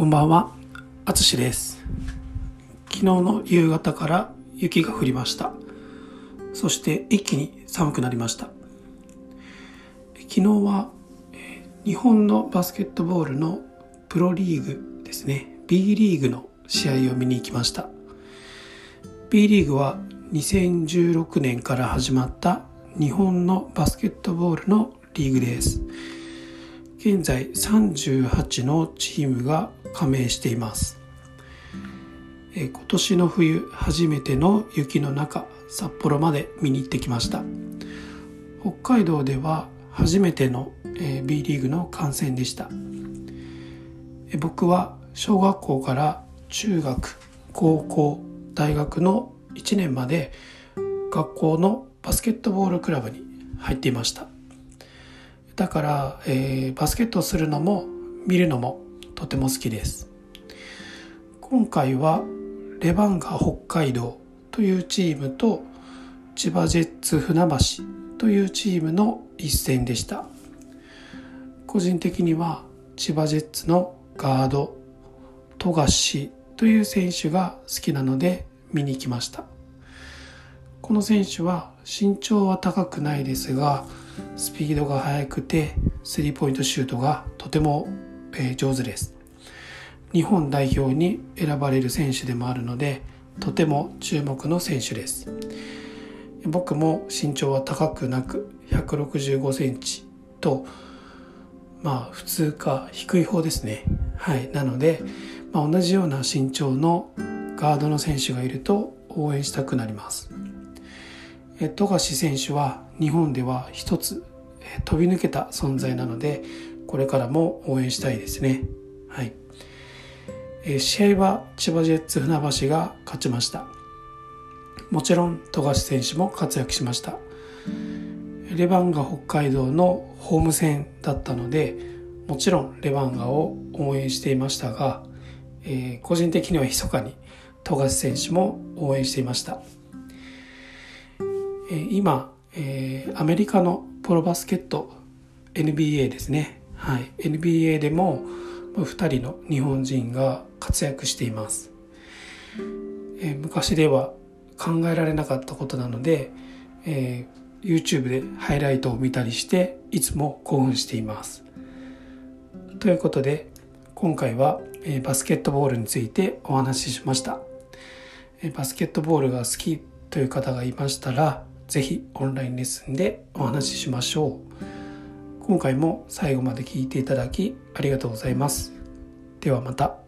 こんばんは、あつしです。昨日の夕方から雪が降りました。そして一気に寒くなりました。昨日は日本のバスケットボールのプロリーグですね、B リーグの試合を見に行きました。B リーグは2016年から始まった日本のバスケットボールのリーグです。現在38のチームが加盟しています。え今年の冬初めての雪の中札幌まで見に行ってきました。北海道では初めてのえー B リーグの観戦でした。え僕は小学校から中学高校大学の1年まで学校のバスケットボールクラブに入っていました。だから、えーバスケットをするのも見るのもとても好きです。今回はレバンガ北海道というチームと千葉ジェッツ船橋というチームの一戦でした。個人的には千葉ジェッツのガード富樫という選手が好きなので見に行きました。この選手は身長は高くないですがスピードが速くてスリーポイントシュートがとても、上手です。日本代表に選ばれる選手でもあるのでとても注目の選手です。僕も身長は高くなく165センチとまあ普通か低い方ですね。はい。なので、まあ、同じような身長のガードの選手がいると応援したくなります。富樫選手は日本では一つ飛び抜けた存在なのでこれからも応援したいですね。はい。えー試合は千葉ジェッツ船橋が勝ちました。もちろん富樫選手も活躍しました。レバンガ北海道のホーム戦だったのでもちろんレバンガを応援していましたが、えー個人的には密かに富樫選手も応援していました。えー今、えーアメリカのプロバスケット NBA ですね、はい、NBA でも2人の日本人が活躍しています、えー昔では考えられなかったことなので、えー YouTube でハイライトを見たりしていつも興奮しています。ということで今回は、えーバスケットボールについてお話ししました。えーバスケットボールが好きという方がいましたらぜひオンラインレッスンでお話ししましょう。今回も最後まで聞いていただきありがとうございます。ではまた。